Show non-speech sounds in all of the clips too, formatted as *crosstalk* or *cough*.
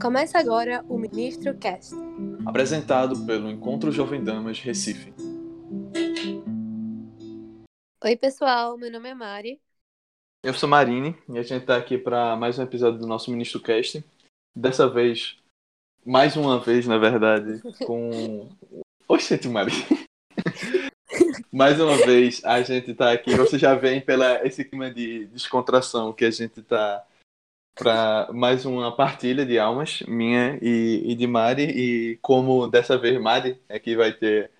Começa agora o Ministro Cast. Apresentado pelo Encontro Jovem Damas Recife. Oi, pessoal, meu nome é Mari. Eu sou Marine e a gente está aqui para mais um episódio do nosso Ministro Cast. Dessa vez, mais uma vez, na verdade, *laughs* com. Oxente, Mari. Mais uma vez, a gente está aqui. Você já vem pela esse clima de descontração que a gente está para mais uma partilha de almas minha e, e, de Mari e como dessa vez Mari é que vai ter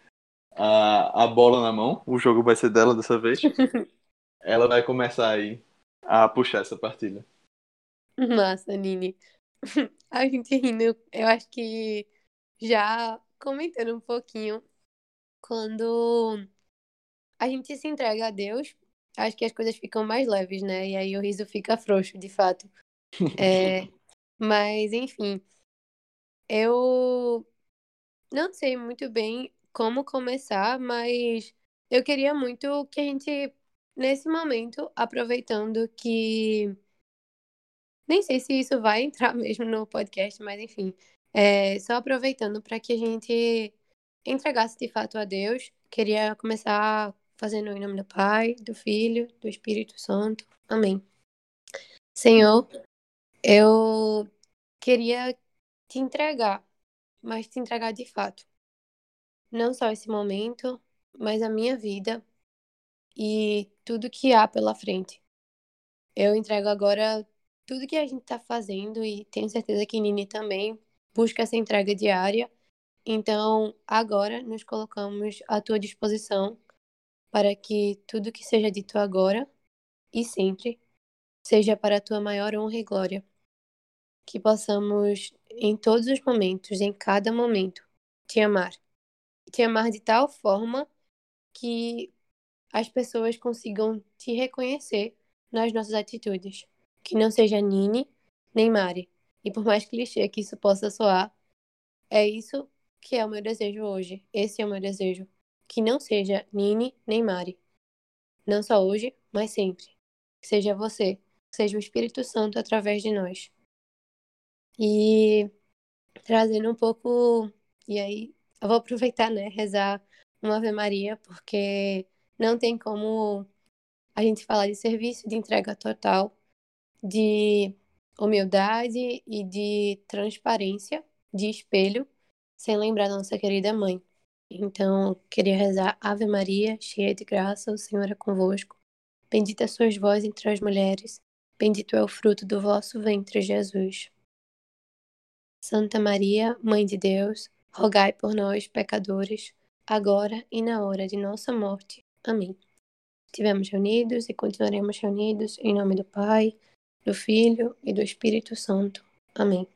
a, a bola na mão, o jogo vai ser dela dessa vez. *laughs* Ela vai começar aí a puxar essa partilha. Massa, Nini. *laughs* A gente rindo, eu acho que já comentando um pouquinho, quando a gente se entrega a Deus, acho que as coisas ficam mais leves, né? E aí o riso fica frouxo, de fato. *laughs* É, mas, enfim, eu não sei muito bem como começar, mas eu queria muito que a gente, nesse momento, aproveitando que. Nem sei se isso vai *laughs* entrar mesmo no podcast, mas enfim, é, só aproveitando para que a gente entregasse de fato a Deus. Queria começar fazendo em nome do Pai, do Filho, do Espírito Santo. Amém. Senhor, eu queria te entregar, mas te entregar de fato. Não só esse momento, mas a minha vida e tudo que há pela frente. Eu entrego agora tudo que a gente está fazendo e tenho certeza que Nini também busca essa entrega diária. Então, agora nos colocamos à tua disposição para que tudo que seja dito agora e sempre seja para a tua maior honra e glória. Que possamos, em todos os momentos, em cada momento, te amar. Te amar de tal forma que as pessoas consigam te reconhecer nas nossas atitudes. Que não seja Nini nem Mari. E por mais clichê que isso possa soar, é isso que é o meu desejo hoje. Esse é o meu desejo. Que não seja Nini nem Mari. Não só hoje, mas sempre. Que seja você seja o Espírito Santo através de nós. E trazendo um pouco. E aí, eu vou aproveitar, né? Rezar uma Ave Maria, porque não tem como a gente falar de serviço, de entrega total, de humildade e de transparência, de espelho, sem lembrar da nossa querida mãe. Então, queria rezar Ave Maria, cheia de graça, o Senhor é convosco. Bendita sois vós entre as mulheres, Bendito é o fruto do vosso ventre, Jesus. Santa Maria, Mãe de Deus, rogai por nós, pecadores, agora e na hora de nossa morte. Amém. Estivemos reunidos e continuaremos reunidos em nome do Pai, do Filho e do Espírito Santo. Amém.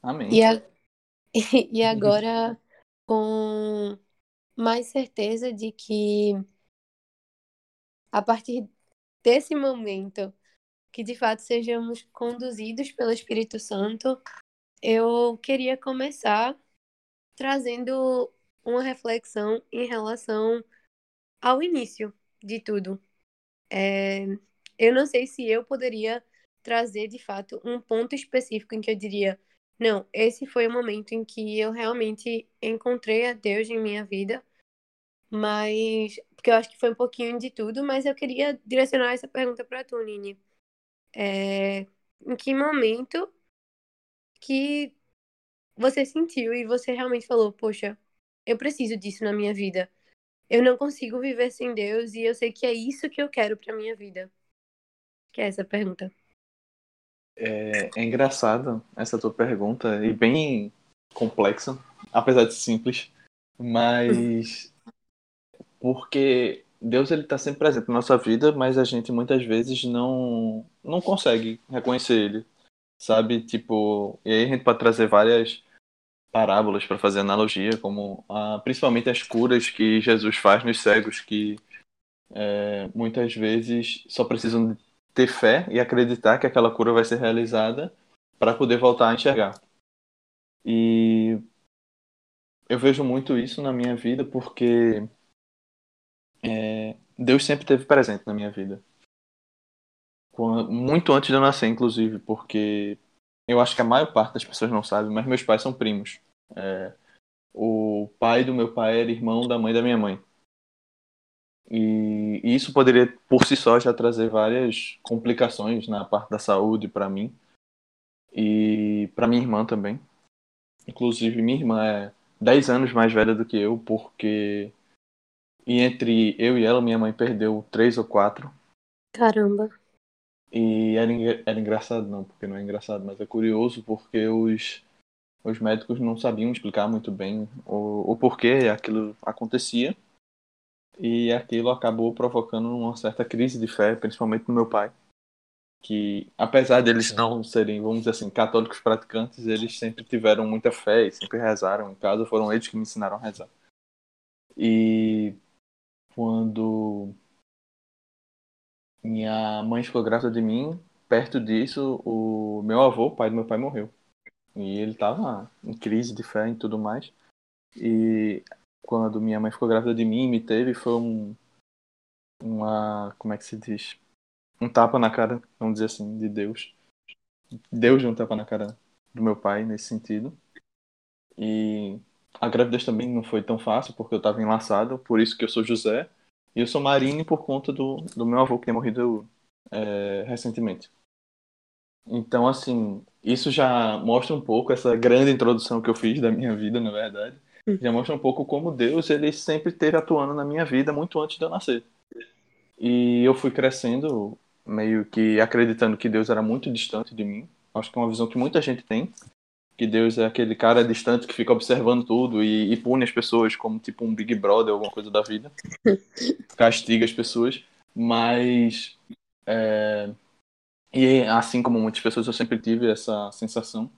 Amém. E, a... *laughs* e agora, com mais certeza de que a partir desse momento, que de fato sejamos conduzidos pelo Espírito Santo, eu queria começar trazendo uma reflexão em relação ao início de tudo. É, eu não sei se eu poderia trazer de fato um ponto específico em que eu diria: não, esse foi o momento em que eu realmente encontrei a Deus em minha vida mas. Porque eu acho que foi um pouquinho de tudo, mas eu queria direcionar essa pergunta para tu, Nini. É, em que momento que você sentiu e você realmente falou, poxa, eu preciso disso na minha vida. Eu não consigo viver sem Deus e eu sei que é isso que eu quero para minha vida. Que é essa pergunta. É, é engraçado essa tua pergunta e bem complexa, apesar de simples, mas *laughs* porque Deus ele está sempre presente na nossa vida, mas a gente muitas vezes não não consegue reconhecer ele, sabe? Tipo, e aí a gente pode trazer várias parábolas para fazer analogia, como ah, principalmente as curas que Jesus faz nos cegos, que é, muitas vezes só precisam ter fé e acreditar que aquela cura vai ser realizada para poder voltar a enxergar. E eu vejo muito isso na minha vida porque é, Deus sempre esteve presente na minha vida. muito antes de eu nascer, inclusive, porque eu acho que a maior parte das pessoas não sabe, mas meus pais são primos. É, o pai do meu pai era irmão da mãe da minha mãe. E isso poderia, por si só, já trazer várias complicações na parte da saúde para mim e para minha irmã também. Inclusive, minha irmã é 10 anos mais velha do que eu, porque e entre eu e ela, minha mãe perdeu três ou quatro. Caramba. E era, era engraçado, não, porque não é engraçado, mas é curioso porque os, os médicos não sabiam explicar muito bem o, o porquê aquilo acontecia. E aquilo acabou provocando uma certa crise de fé, principalmente no meu pai. Que, apesar deles não serem, vamos dizer assim, católicos praticantes, eles sempre tiveram muita fé e sempre rezaram em casa. Foram eles que me ensinaram a rezar. E quando minha mãe ficou grávida de mim, perto disso, o meu avô, pai do meu pai, morreu. E ele estava em crise de fé e tudo mais. E quando minha mãe ficou grávida de mim e me teve, foi um. Uma. Como é que se diz? Um tapa na cara, vamos dizer assim, de Deus. Deus deu um tapa na cara do meu pai nesse sentido. E a gravidez também não foi tão fácil, porque eu estava enlaçado, por isso que eu sou José. E eu sou Marine por conta do, do meu avô que tinha morrido é, recentemente. Então, assim, isso já mostra um pouco essa grande introdução que eu fiz da minha vida, na verdade. Hum. Já mostra um pouco como Deus, ele sempre esteve atuando na minha vida muito antes de eu nascer. E eu fui crescendo meio que acreditando que Deus era muito distante de mim. Acho que é uma visão que muita gente tem que Deus é aquele cara distante que fica observando tudo e, e pune as pessoas como tipo um Big Brother, alguma coisa da vida. *laughs* Castiga as pessoas. Mas. É... E assim como muitas pessoas, eu sempre tive essa sensação.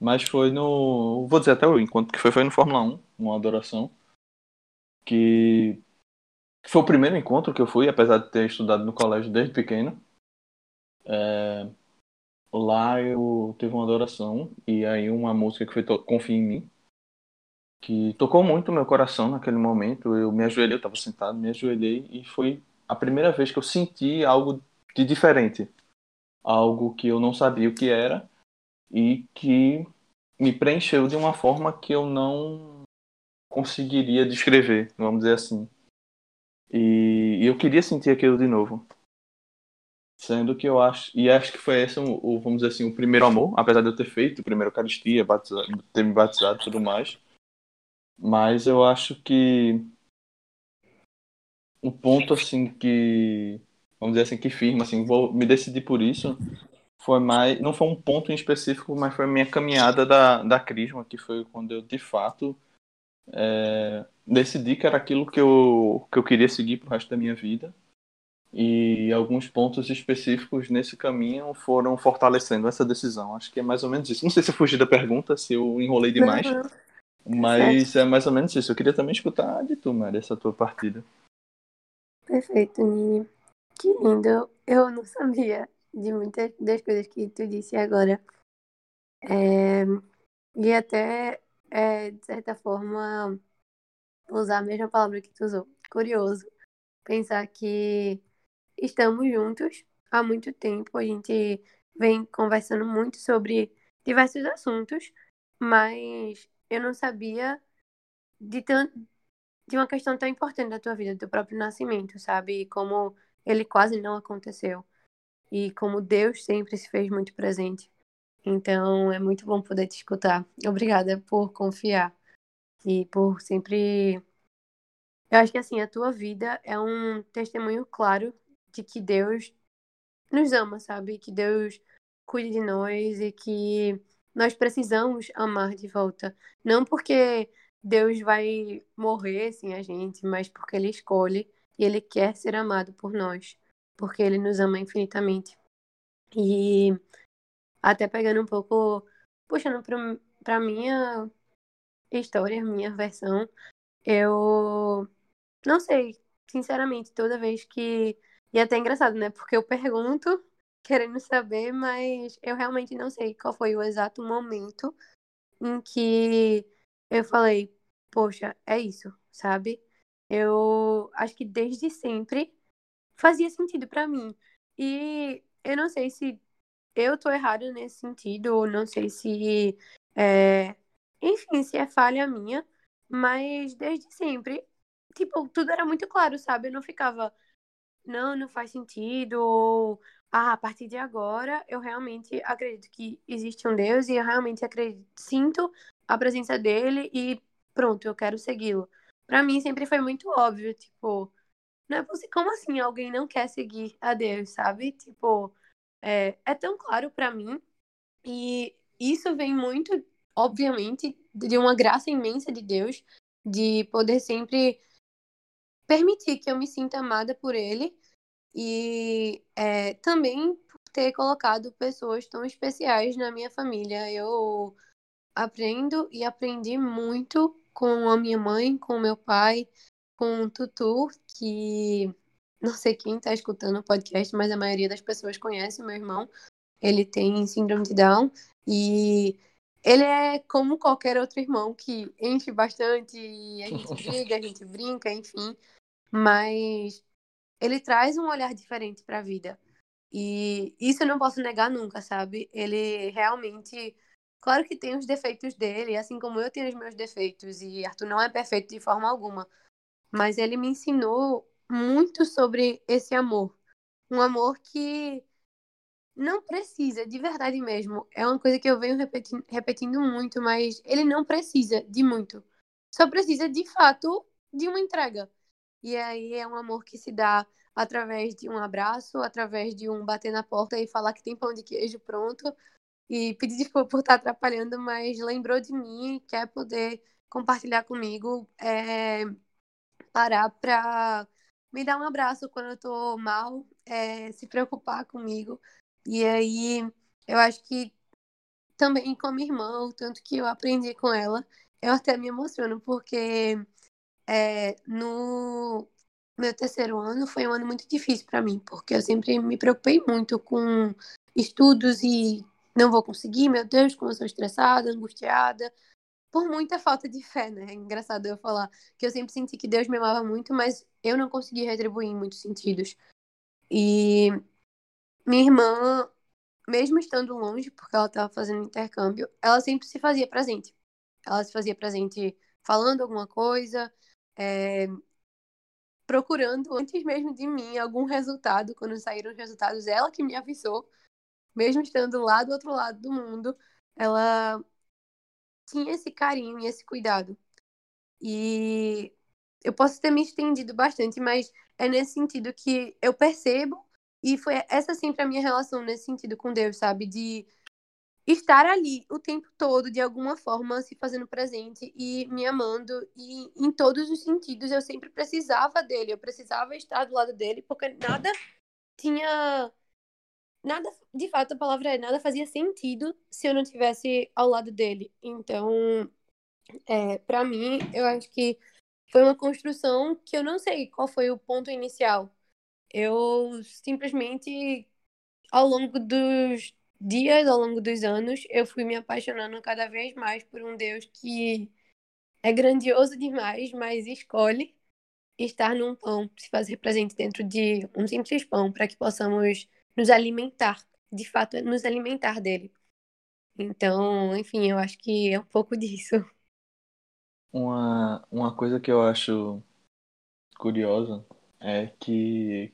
Mas foi no. Vou dizer até o encontro que foi, foi no Fórmula 1, uma adoração. Que foi o primeiro encontro que eu fui, apesar de ter estudado no colégio desde pequeno. É, lá eu teve uma adoração e aí uma música que foi Confia em mim, que tocou muito meu coração naquele momento. Eu me ajoelhei, eu estava sentado, me ajoelhei e foi a primeira vez que eu senti algo de diferente, algo que eu não sabia o que era e que me preencheu de uma forma que eu não conseguiria descrever, vamos dizer assim. E eu queria sentir aquilo de novo. Sendo que eu acho, e acho que foi esse, o, vamos dizer assim, o primeiro amor, apesar de eu ter feito o primeiro Eucaristia, batizado, ter me batizado e tudo mais. Mas eu acho que o ponto, assim, que, vamos dizer assim, que firma, assim, vou me decidir por isso, foi mais, não foi um ponto em específico, mas foi a minha caminhada da, da Crisma, que foi quando eu, de fato, é, decidi que era aquilo que eu, que eu queria seguir pro resto da minha vida e alguns pontos específicos nesse caminho foram fortalecendo essa decisão. Acho que é mais ou menos isso. Não sei se eu fugi da pergunta, se eu enrolei demais, uhum. mas é mais ou menos isso. Eu queria também escutar de tu, Mari, essa tua partida. Perfeito, Nini. Que lindo. Eu não sabia de muitas das coisas que tu disse agora. É... E até, é, de certa forma, usar a mesma palavra que tu usou. Curioso. Pensar que estamos juntos há muito tempo. A gente vem conversando muito sobre diversos assuntos, mas eu não sabia de, tão, de uma questão tão importante da tua vida, do teu próprio nascimento, sabe? Como ele quase não aconteceu. E como Deus sempre se fez muito presente. Então é muito bom poder te escutar. Obrigada por confiar e por sempre. Eu acho que assim, a tua vida é um testemunho claro de que Deus nos ama, sabe? Que Deus cuide de nós e que nós precisamos amar de volta. Não porque Deus vai morrer sem a gente, mas porque Ele escolhe e Ele quer ser amado por nós, porque Ele nos ama infinitamente. E até pegando um pouco, puxando para minha história, minha versão, eu não sei, sinceramente, toda vez que e é até engraçado, né? Porque eu pergunto *laughs* querendo saber, mas eu realmente não sei qual foi o exato momento em que eu falei, poxa, é isso, sabe? Eu acho que desde sempre fazia sentido para mim. E eu não sei se eu tô errada nesse sentido, ou não sei se é, enfim, se é falha minha, mas desde sempre, tipo, tudo era muito claro, sabe? Eu não ficava, não, não faz sentido, ou ah, a partir de agora eu realmente acredito que existe um Deus e eu realmente acredito, sinto a presença dele e pronto, eu quero segui-lo. Para mim sempre foi muito óbvio, tipo, não é possível, como assim alguém não quer seguir a Deus, sabe? Tipo, é, é tão claro para mim e isso vem muito, obviamente, de uma graça imensa de Deus, de poder sempre permitir que eu me sinta amada por Ele e é, também ter colocado pessoas tão especiais na minha família. Eu aprendo e aprendi muito com a minha mãe, com o meu pai, com o Tutu, que não sei quem está escutando o podcast, mas a maioria das pessoas conhece o meu irmão. Ele tem síndrome de Down e ele é como qualquer outro irmão que enche bastante, a gente briga, a gente brinca, enfim. Mas ele traz um olhar diferente para a vida. E isso eu não posso negar nunca, sabe? Ele realmente. Claro que tem os defeitos dele, assim como eu tenho os meus defeitos, e Arthur não é perfeito de forma alguma. Mas ele me ensinou muito sobre esse amor. Um amor que não precisa, de verdade mesmo. É uma coisa que eu venho repetindo, repetindo muito, mas ele não precisa de muito. Só precisa, de fato, de uma entrega. E aí é um amor que se dá através de um abraço, através de um bater na porta e falar que tem pão de queijo pronto. E pedir desculpa por estar atrapalhando, mas lembrou de mim, quer poder compartilhar comigo, é, parar para me dar um abraço quando eu tô mal, é, se preocupar comigo. E aí eu acho que também com a minha irmã, o tanto que eu aprendi com ela, eu até me emociono, porque é, no meu terceiro ano foi um ano muito difícil para mim, porque eu sempre me preocupei muito com estudos e não vou conseguir, meu Deus, como eu sou estressada, angustiada, por muita falta de fé, né? É engraçado eu falar que eu sempre senti que Deus me amava muito, mas eu não consegui retribuir em muitos sentidos. E minha irmã, mesmo estando longe, porque ela estava fazendo intercâmbio, ela sempre se fazia presente. Ela se fazia presente falando alguma coisa, é, procurando antes mesmo de mim algum resultado. Quando saíram os resultados, ela que me avisou, mesmo estando lá do outro lado do mundo, ela tinha esse carinho e esse cuidado. E eu posso ter me estendido bastante, mas é nesse sentido que eu percebo, e foi essa sempre a minha relação nesse sentido com Deus, sabe? De estar ali o tempo todo, de alguma forma, se fazendo presente e me amando. E em todos os sentidos eu sempre precisava dele, eu precisava estar do lado dele, porque nada tinha. Nada, de fato, a palavra é nada fazia sentido se eu não tivesse ao lado dele. Então, é, para mim, eu acho que foi uma construção que eu não sei qual foi o ponto inicial. Eu simplesmente, ao longo dos dias, ao longo dos anos, eu fui me apaixonando cada vez mais por um Deus que é grandioso demais, mas escolhe estar num pão, se fazer presente dentro de um simples pão, para que possamos nos alimentar, de fato, nos alimentar dele. Então, enfim, eu acho que é um pouco disso. Uma, uma coisa que eu acho curiosa é que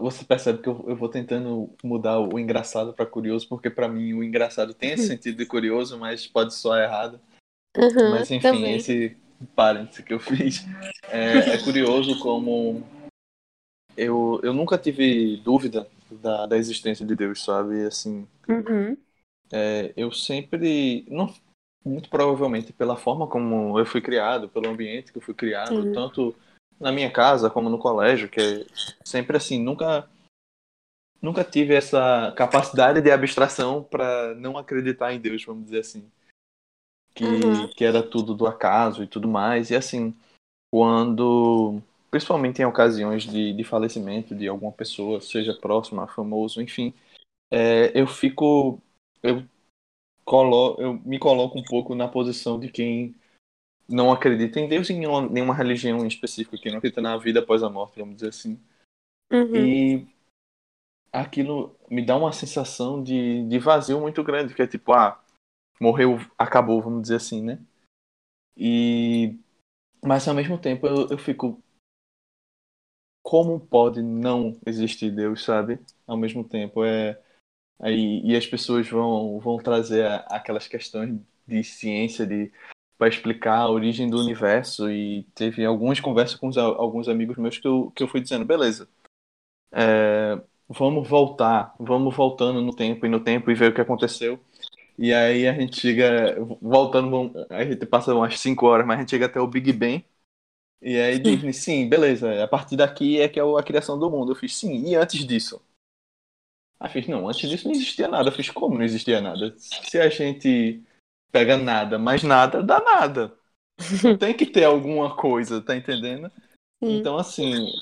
você percebe que eu, eu vou tentando mudar o engraçado para curioso, porque para mim o engraçado tem esse *laughs* sentido de curioso, mas pode soar errado. Uhum, mas enfim, também. esse parênteses que eu fiz é, é, curioso como eu, eu nunca tive dúvida da, da existência de Deus, sabe? Assim, uhum. é, eu sempre, não, muito provavelmente pela forma como eu fui criado, pelo ambiente que eu fui criado, Sim. tanto na minha casa como no colégio, que é sempre assim, nunca nunca tive essa capacidade de abstração para não acreditar em Deus, vamos dizer assim. Que, Uhum. que era tudo do acaso e tudo mais. E assim, quando, principalmente em ocasiões de, de falecimento de alguma pessoa, seja próxima, famoso, enfim, é, eu fico. Eu, colo, eu me coloco um pouco na posição de quem não acredita em Deus e em nenhuma, nenhuma religião em específico, que não acredita na vida após a morte, vamos dizer assim. Uhum. E aquilo me dá uma sensação de, de vazio muito grande, que é tipo, ah, morreu, acabou, vamos dizer assim, né? E mas ao mesmo tempo eu, eu fico como pode não existir Deus, sabe? Ao mesmo tempo é aí e as pessoas vão vão trazer aquelas questões de ciência de para explicar a origem do universo e teve algumas conversas com os, alguns amigos meus que eu, que eu fui dizendo, beleza, é, vamos voltar, vamos voltando no tempo e no tempo e ver o que aconteceu. E aí a gente chega, voltando, a gente passa umas 5 horas, mas a gente chega até o Big Bang. E aí diz, sim, beleza, a partir daqui é que é a criação do mundo. Eu fiz, sim, e antes disso? Aí fiz, não, antes disso não existia nada. Eu fiz, como não existia nada? Se a gente pega nada, mas nada dá nada. *laughs* Tem que ter alguma coisa, tá entendendo? Sim. Então, assim,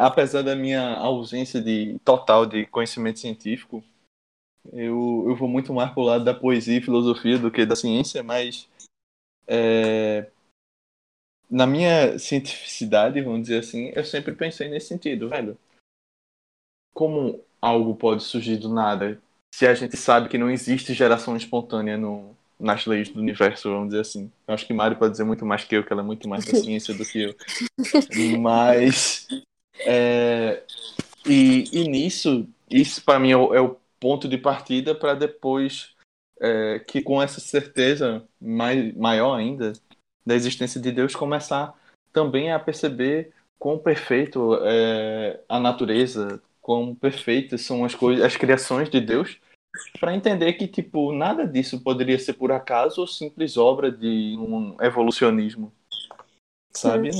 apesar da minha ausência de total de conhecimento científico, eu, eu vou muito mais pro lado da poesia e filosofia do que da ciência, mas é, na minha cientificidade, vamos dizer assim, eu sempre pensei nesse sentido, velho. Como algo pode surgir do nada se a gente sabe que não existe geração espontânea no, nas leis do universo, vamos dizer assim. Eu acho que Mari pode dizer muito mais que eu, que ela é muito mais da *laughs* ciência do que eu. Mas. É, e, e nisso, isso para mim é o, é o, ponto de partida para depois é, que, com essa certeza mais, maior ainda da existência de Deus, começar também a perceber quão perfeito é a natureza, quão perfeitas são as coisas, as criações de Deus para entender que tipo nada disso poderia ser por acaso ou simples obra de um evolucionismo, sabe?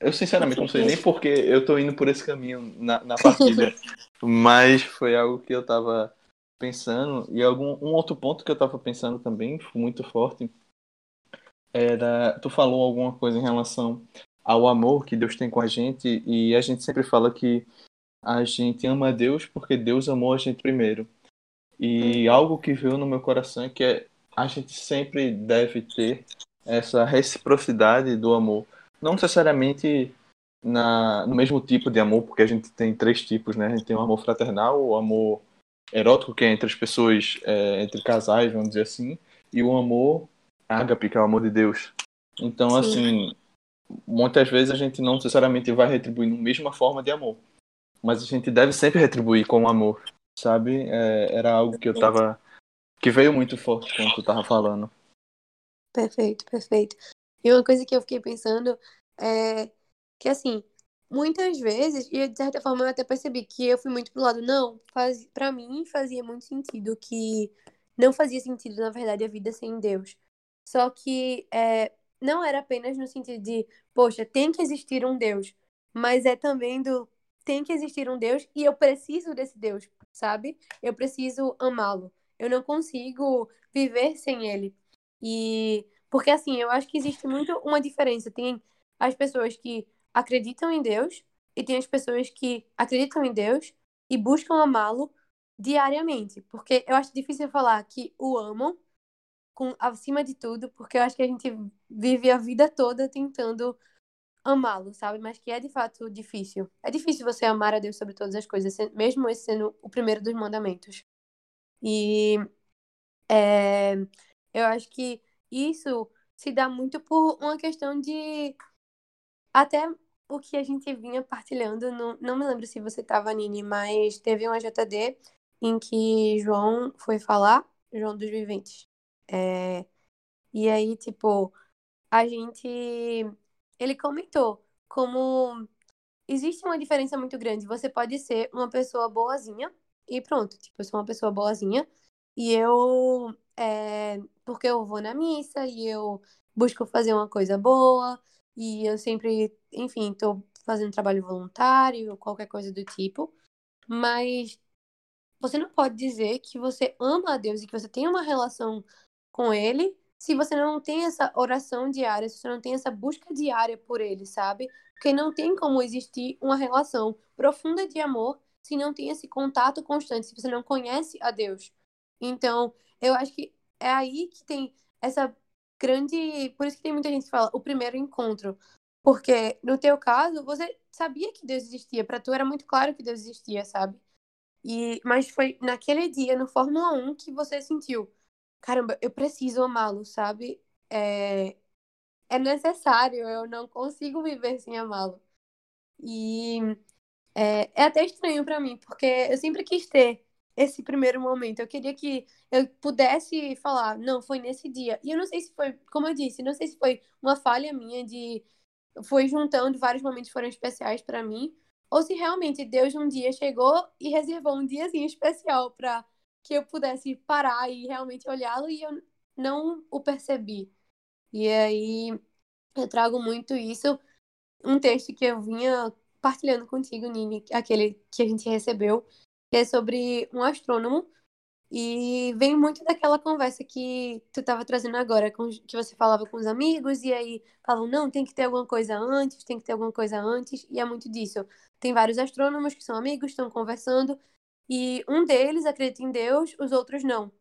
Eu sinceramente não sei nem porque eu tô indo por esse caminho na, na partida, *laughs* mas foi algo que eu tava pensando e algum um outro ponto que eu tava pensando também muito forte era tu falou alguma coisa em relação ao amor que Deus tem com a gente e a gente sempre fala que a gente ama Deus porque Deus amou a gente primeiro. E algo que veio no meu coração é que é, a gente sempre deve ter essa reciprocidade do amor. Não necessariamente na, no mesmo tipo de amor, porque a gente tem três tipos, né? A gente tem o amor fraternal, o amor erótico, que é entre as pessoas, é, entre casais, vamos dizer assim, e o amor ágape, que é o amor de Deus. Então, Sim. assim, muitas vezes a gente não necessariamente vai retribuir na mesma forma de amor, mas a gente deve sempre retribuir com amor sabe? É, era algo que eu tava. que veio muito forte quando tu tava falando. Perfeito, perfeito. E uma coisa que eu fiquei pensando é que, assim, muitas vezes, e de certa forma eu até percebi que eu fui muito pro lado, não, faz, pra mim fazia muito sentido que não fazia sentido, na verdade, a vida sem Deus. Só que é, não era apenas no sentido de, poxa, tem que existir um Deus, mas é também do tem que existir um Deus e eu preciso desse Deus sabe? Eu preciso amá-lo. Eu não consigo viver sem ele. E porque assim, eu acho que existe muito uma diferença. Tem as pessoas que acreditam em Deus e tem as pessoas que acreditam em Deus e buscam amá-lo diariamente. Porque eu acho difícil falar que o amam com, acima de tudo, porque eu acho que a gente vive a vida toda tentando amá-lo, sabe? Mas que é de fato difícil. É difícil você amar a Deus sobre todas as coisas, mesmo esse sendo o primeiro dos mandamentos. E é, eu acho que isso se dá muito por uma questão de até o que a gente vinha partilhando, não, não me lembro se você estava, Nini, mas teve uma JD em que João foi falar, João dos Viventes. É, e aí, tipo, a gente ele comentou como existe uma diferença muito grande. Você pode ser uma pessoa boazinha e pronto, tipo, eu sou uma pessoa boazinha e eu, é, porque eu vou na missa e eu busco fazer uma coisa boa e eu sempre, enfim, tô fazendo trabalho voluntário qualquer coisa do tipo, mas você não pode dizer que você ama a Deus e que você tem uma relação com Ele se você não tem essa oração diária, se você não tem essa busca diária por ele, sabe? Porque não tem como existir uma relação profunda de amor se não tem esse contato constante, se você não conhece a Deus. Então, eu acho que é aí que tem essa grande. Por isso que tem muita gente que fala o primeiro encontro. Porque no teu caso, você sabia que Deus existia, para tu era muito claro que Deus existia, sabe? E, mas foi naquele dia, no Fórmula 1, que você sentiu, caramba, eu preciso amá-lo, sabe? É, é necessário, eu não consigo viver sem amá-lo. E é, é até estranho para mim, porque eu sempre quis ter esse primeiro momento. Eu queria que eu pudesse falar, não, foi nesse dia. E eu não sei se foi, como eu disse, não sei se foi uma falha minha de foi juntando vários momentos foram especiais para mim, ou se realmente Deus um dia chegou e reservou um diazinho especial para que eu pudesse parar e realmente olhá-lo e eu não o percebi. E aí eu trago muito isso, um texto que eu vinha partilhando contigo, Nini, aquele que a gente recebeu, que é sobre um astrônomo. E vem muito daquela conversa que tu estava trazendo agora, que você falava com os amigos, e aí falam, não, tem que ter alguma coisa antes, tem que ter alguma coisa antes, e é muito disso. Tem vários astrônomos que são amigos, estão conversando, e um deles acredita em Deus, os outros não.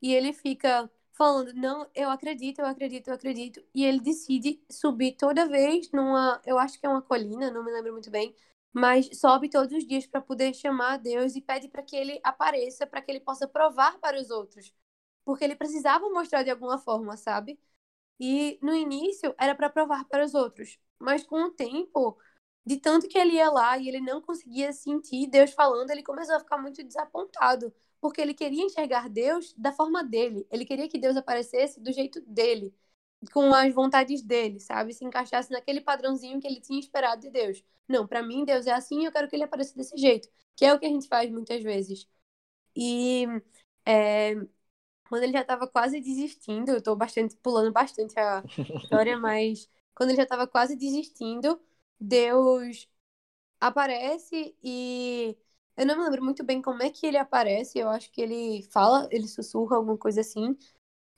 E ele fica falando, não, eu acredito, eu acredito, eu acredito. E ele decide subir toda vez numa, eu acho que é uma colina, não me lembro muito bem, mas sobe todos os dias para poder chamar a Deus e pede para que ele apareça, para que ele possa provar para os outros. Porque ele precisava mostrar de alguma forma, sabe? E no início era para provar para os outros, mas com o tempo, de tanto que ele ia lá e ele não conseguia sentir Deus falando, ele começou a ficar muito desapontado porque ele queria enxergar Deus da forma dele. Ele queria que Deus aparecesse do jeito dele, com as vontades dele, sabe? Se encaixasse naquele padrãozinho que ele tinha esperado de Deus. Não, para mim Deus é assim, eu quero que ele apareça desse jeito, que é o que a gente faz muitas vezes. E é, quando ele já estava quase desistindo, eu tô bastante pulando bastante a *laughs* história, mas quando ele já estava quase desistindo, Deus aparece e eu não me lembro muito bem como é que ele aparece. Eu acho que ele fala, ele sussurra, alguma coisa assim.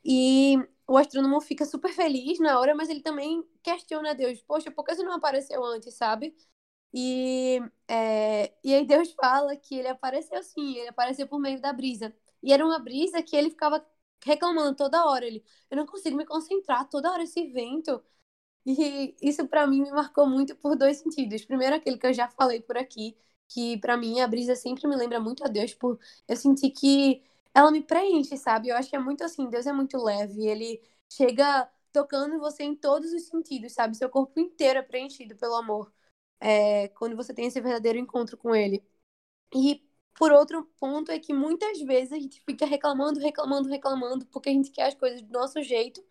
E o astrônomo fica super feliz na hora, mas ele também questiona Deus. Poxa, por que você não apareceu antes, sabe? E, é, e aí Deus fala que ele apareceu sim, ele apareceu por meio da brisa. E era uma brisa que ele ficava reclamando toda hora. Ele, eu não consigo me concentrar, toda hora esse vento. E isso para mim me marcou muito por dois sentidos. Primeiro, aquele que eu já falei por aqui, que para mim a brisa sempre me lembra muito a Deus, por eu senti que ela me preenche, sabe? Eu acho que é muito assim, Deus é muito leve, ele chega tocando você em todos os sentidos, sabe? Seu corpo inteiro é preenchido pelo amor. É, quando você tem esse verdadeiro encontro com ele. E por outro ponto é que muitas vezes a gente fica reclamando, reclamando, reclamando, porque a gente quer as coisas do nosso jeito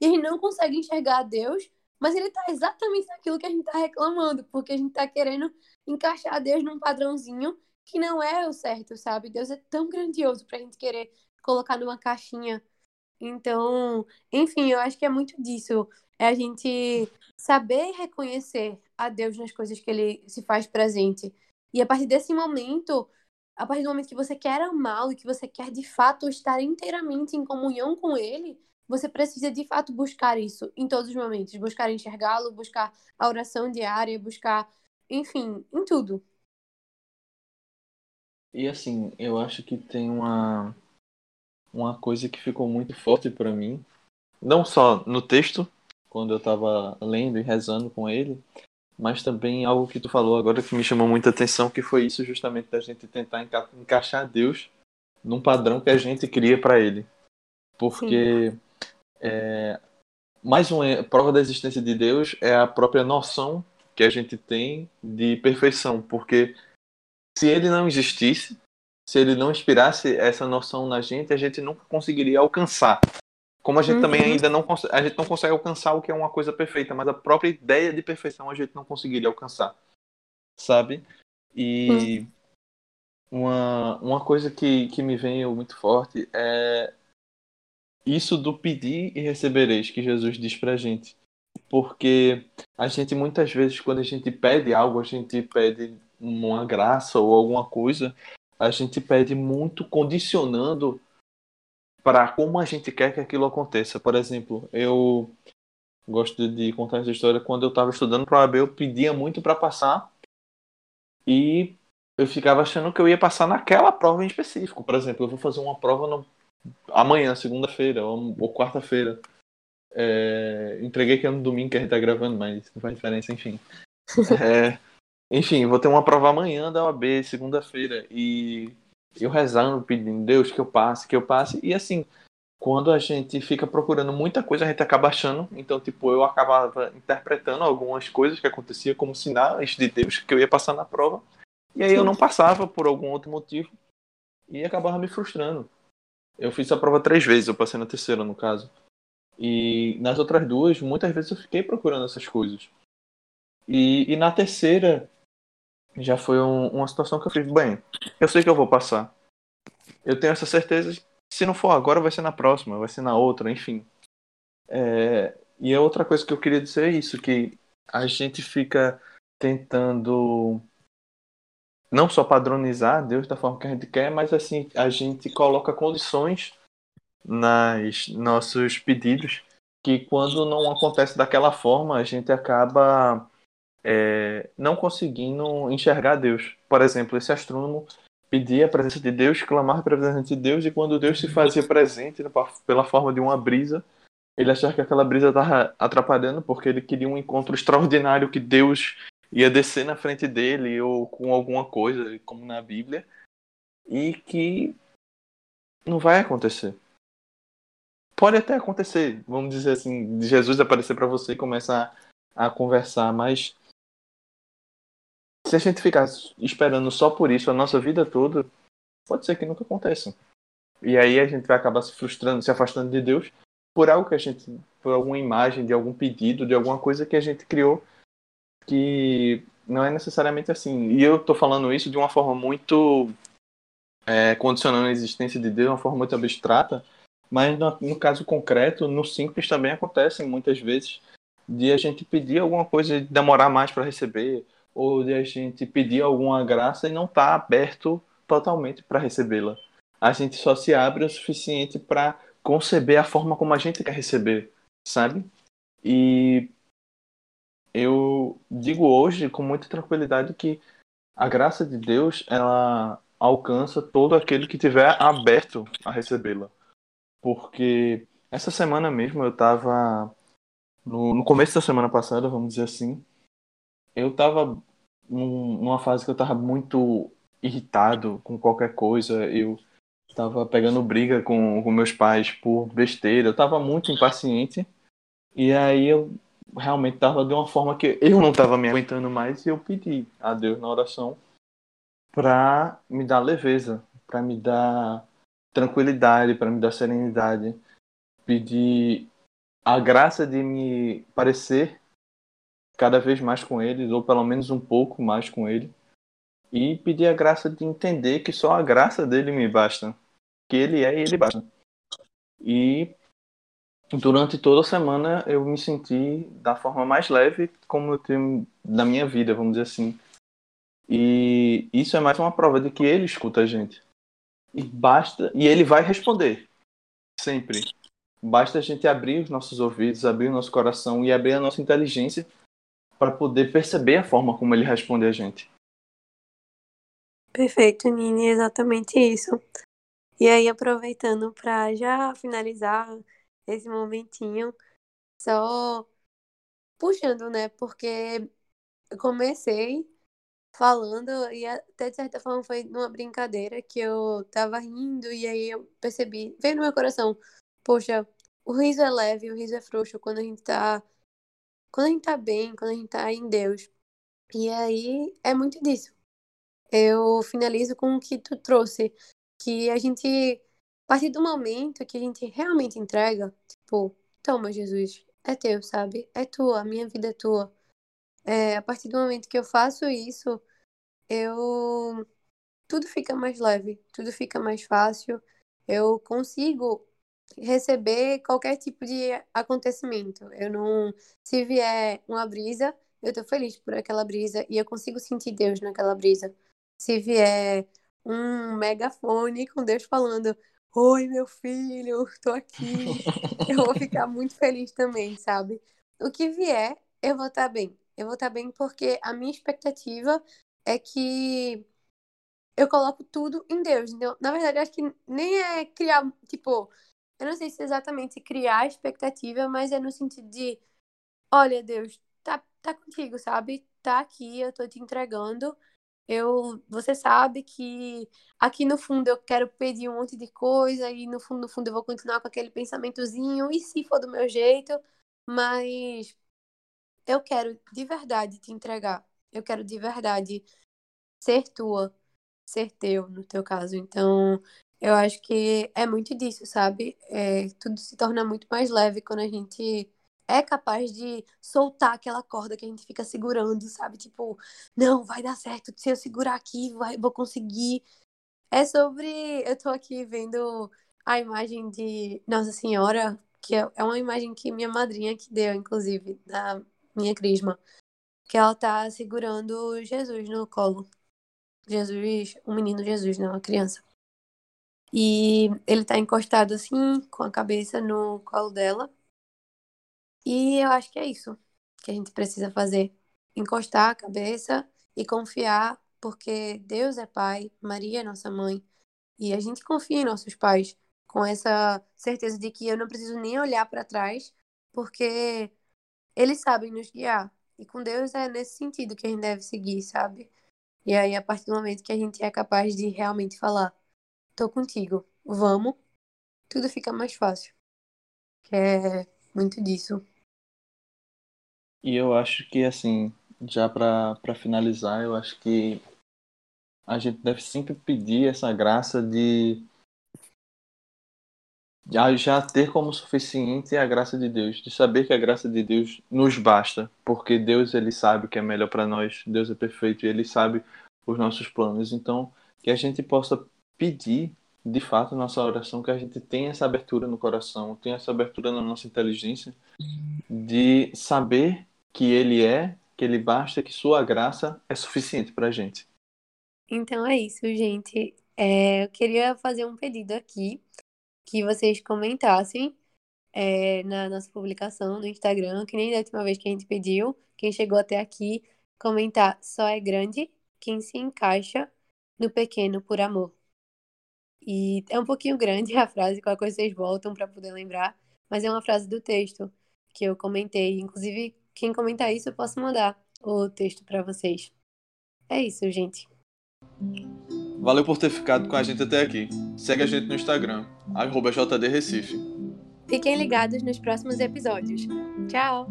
e a gente não consegue enxergar Deus mas ele tá exatamente naquilo que a gente tá reclamando, porque a gente tá querendo encaixar Deus num padrãozinho que não é o certo, sabe? Deus é tão grandioso pra gente querer colocar numa caixinha. Então, enfim, eu acho que é muito disso. É a gente saber reconhecer a Deus nas coisas que ele se faz presente. E a partir desse momento, a partir do momento que você quer amá-lo, que você quer de fato estar inteiramente em comunhão com ele, você precisa de fato buscar isso em todos os momentos, buscar enxergá-lo, buscar a oração diária, buscar, enfim, em tudo. E assim, eu acho que tem uma uma coisa que ficou muito forte para mim, não só no texto, quando eu estava lendo e rezando com ele, mas também algo que tu falou agora que me chamou muita atenção, que foi isso justamente da gente tentar enca encaixar Deus num padrão que a gente cria para ele. Porque Sim é, mais uma prova da existência de Deus é a própria noção que a gente tem de perfeição, porque se ele não existisse, se ele não inspirasse essa noção na gente, a gente nunca conseguiria alcançar. Como a gente uhum. também ainda não a gente não consegue alcançar o que é uma coisa perfeita, mas a própria ideia de perfeição a gente não conseguiria alcançar, sabe? E uhum. uma, uma coisa que, que me veio muito forte é isso do pedir e recebereis que Jesus diz pra gente. Porque a gente muitas vezes, quando a gente pede algo, a gente pede uma graça ou alguma coisa, a gente pede muito condicionando para como a gente quer que aquilo aconteça. Por exemplo, eu gosto de contar essa história. Quando eu estava estudando para a OAB, eu pedia muito para passar e eu ficava achando que eu ia passar naquela prova em específico. Por exemplo, eu vou fazer uma prova no amanhã, segunda-feira ou, ou quarta-feira. É, entreguei que é no domingo que a gente tá gravando, mas não faz diferença, enfim. *laughs* É, enfim, vou ter uma prova amanhã da OAB, segunda-feira, e eu rezando, pedindo, Deus, que eu passe, que eu passe, e assim, quando a gente fica procurando muita coisa, a gente acaba achando. Então, tipo, eu acabava interpretando algumas coisas que acontecia como sinais de Deus que eu ia passar na prova. E aí eu não passava por algum outro motivo e acabava me frustrando. Eu fiz a prova três vezes, eu passei na terceira, no caso. E nas outras duas, muitas vezes eu fiquei procurando essas coisas. E, e na terceira, já foi um, uma situação que eu fiz, bem, eu sei que eu vou passar. Eu tenho essa certeza se não for agora, vai ser na próxima, vai ser na outra, enfim. É, e a outra coisa que eu queria dizer é isso, que a gente fica tentando não só padronizar Deus da forma que a gente quer, mas assim, a gente coloca condições nas nossos pedidos que quando não acontece daquela forma, a gente acaba é, não conseguindo enxergar Deus. Por exemplo, esse astrônomo pedir a presença de Deus, clamar pela presença de Deus, e quando Deus se fazia presente pela forma de uma brisa, ele achava que aquela brisa estava atrapalhando porque ele queria um encontro extraordinário que Deus ia descer na frente dele ou com alguma coisa, como na Bíblia, e que não vai acontecer. Pode até acontecer, vamos dizer assim, de Jesus aparecer para você e começar a conversar, mas se a gente ficar esperando só por isso a nossa vida toda, pode ser que nunca aconteça. E aí a gente vai acabar se frustrando, se afastando de Deus por algo que a gente, por alguma imagem, de algum pedido, de alguma coisa que a gente criou que não é necessariamente assim. E eu tô falando isso de uma forma muito é, condicionando a existência de Deus, de uma forma muito abstrata, mas no, no caso concreto, no simples também acontece muitas vezes de a gente pedir alguma coisa e demorar mais para receber, ou de a gente pedir alguma graça e não estar tá aberto totalmente para recebê-la. A gente só se abre o suficiente para conceber a forma como a gente quer receber, sabe? E eu digo hoje com muita tranquilidade que a graça de Deus ela alcança todo aquele que tiver aberto a recebê-la. Porque essa semana mesmo eu estava no, no começo da semana passada, vamos dizer assim, eu tava num, numa fase que eu tava muito irritado com qualquer coisa. Eu tava pegando briga com, com meus pais por besteira. Eu tava muito impaciente. E aí eu realmente tava de uma forma que eu não tava me aguentando mais e eu pedi a Deus na oração para me dar leveza, para me dar tranquilidade, para me dar serenidade. Pedir a graça de me parecer cada vez mais com eles, ou pelo menos um pouco mais com ele, e pedir a graça de entender que só a graça dele me basta, que ele é e ele basta. E durante toda a semana eu me senti da forma mais leve como eu tenho na minha vida, vamos dizer assim. E isso é mais uma prova de que ele escuta a gente. E basta, e ele vai responder. Sempre. Basta a gente abrir os nossos ouvidos, abrir o nosso coração e abrir a nossa inteligência para poder perceber a forma como ele responde a gente. Perfeito, Nini, exatamente isso. E aí, aproveitando para já finalizar esse momentinho, só puxando, né? Porque eu comecei falando e até de certa forma foi numa brincadeira que eu tava rindo e aí eu percebi, veio no meu coração, poxa, o riso é leve, o riso é frouxo quando a gente tá quando a gente tá bem, quando a gente tá em Deus. E aí é muito disso. Eu finalizo com o que tu trouxe, que a gente, a partir do momento que a gente realmente entrega, tipo, toma, Jesus, é teu, sabe? É tua, a minha vida é tua. É, a partir do momento que eu faço isso, eu tudo fica mais leve, tudo fica mais fácil. Eu consigo receber qualquer tipo de acontecimento. Eu não. Se vier uma brisa, eu tô feliz por aquela brisa e eu consigo sentir Deus naquela brisa. Se vier um megafone com Deus falando: Oi, meu filho, tô aqui. eu vou *laughs* ficar muito feliz também, sabe? O que vier, eu vou estar tá bem. Eu vou estar tá bem porque a minha expectativa é que eu coloco tudo em Deus. Então, na verdade, acho que nem é criar, tipo, eu não sei se é exatamente criar expectativa, mas é no sentido de, olha, Deus, tá, tá contigo, sabe? tá aqui, eu tô te entregando. Eu, você sabe que aqui no fundo eu quero pedir um monte de coisa e no fundo, no fundo eu vou continuar com aquele pensamentozinho e se for do meu jeito, mas eu quero de verdade te entregar. Eu quero de verdade ser tua, ser teu, no teu caso. Então, eu acho que é muito disso, sabe? É, tudo se torna muito mais leve quando a gente é capaz de soltar aquela corda que a gente fica segurando, sabe? Tipo, não, vai dar certo, se eu segurar aqui, vai, vou conseguir. É sobre. Eu tô aqui vendo a imagem de Nossa Senhora, que é, é uma imagem que minha madrinha que deu, inclusive, da minha crisma. Que ela tá segurando Jesus no colo. Jesus, um menino Jesus, né? Uma criança. E ele tá encostado assim, com a cabeça no colo dela. E eu acho que é isso que a gente precisa fazer: encostar a cabeça e confiar, porque Deus é Pai, Maria é nossa mãe, e a gente confia em nossos pais com essa certeza de que eu não preciso nem olhar para trás, porque eles sabem nos guiar. E com Deus é nesse sentido que a gente deve seguir, sabe? E aí, a partir do momento que a gente é capaz de realmente falar, tô contigo, vamos, tudo fica mais fácil. Que é muito disso. E eu acho que, assim, já para finalizar, eu acho que a gente deve sempre pedir essa graça de já ter como suficiente a graça de Deus, de saber que a graça de Deus nos basta, porque Deus ele sabe o que é melhor para nós, Deus é perfeito e ele sabe os nossos planos. Então, que a gente possa pedir de fato nossa oração, que a gente tenha essa abertura no coração, tenha essa abertura na nossa inteligência de saber que ele é, que ele basta, que sua graça é suficiente para a gente. Então é isso, gente. É, eu queria fazer um pedido aqui que vocês comentassem é, na nossa publicação no Instagram, que nem da última vez que a gente pediu. Quem chegou até aqui, comentar só é grande quem se encaixa no pequeno por amor. E é um pouquinho grande *laughs* a frase, qualquer coisa vocês voltam para poder lembrar, mas é uma frase do texto que eu comentei. Inclusive, quem comentar isso, eu posso mandar o texto para vocês. É isso, gente. Valeu por ter ficado com a gente até aqui. Segue a gente no Instagram, JDRecife. Fiquem ligados nos próximos episódios. Tchau!